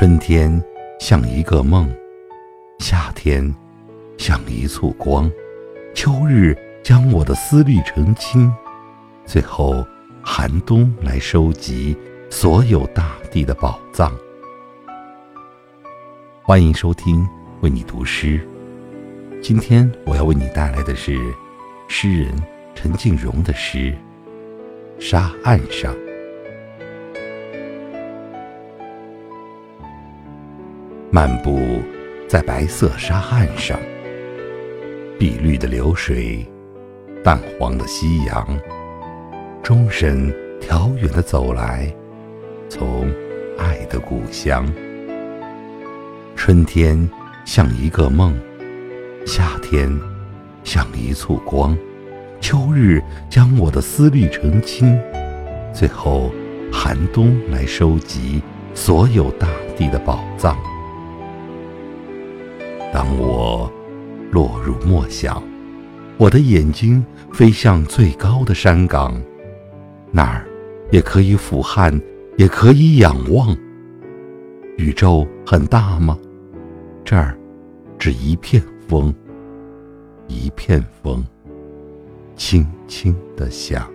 春天像一个梦，夏天像一簇光，秋日将我的思虑澄清，最后寒冬来收集所有大地的宝藏。欢迎收听为你读诗，今天我要为你带来的是诗人陈静荣的诗《沙岸上》。漫步在白色沙岸上，碧绿的流水，淡黄的夕阳，钟声调远的走来，从爱的故乡。春天像一个梦，夏天像一簇光，秋日将我的思虑澄清，最后寒冬来收集所有大地的宝藏。当我落入默想，我的眼睛飞向最高的山岗，那儿也可以俯瞰，也可以仰望。宇宙很大吗？这儿只一片风，一片风，轻轻地响。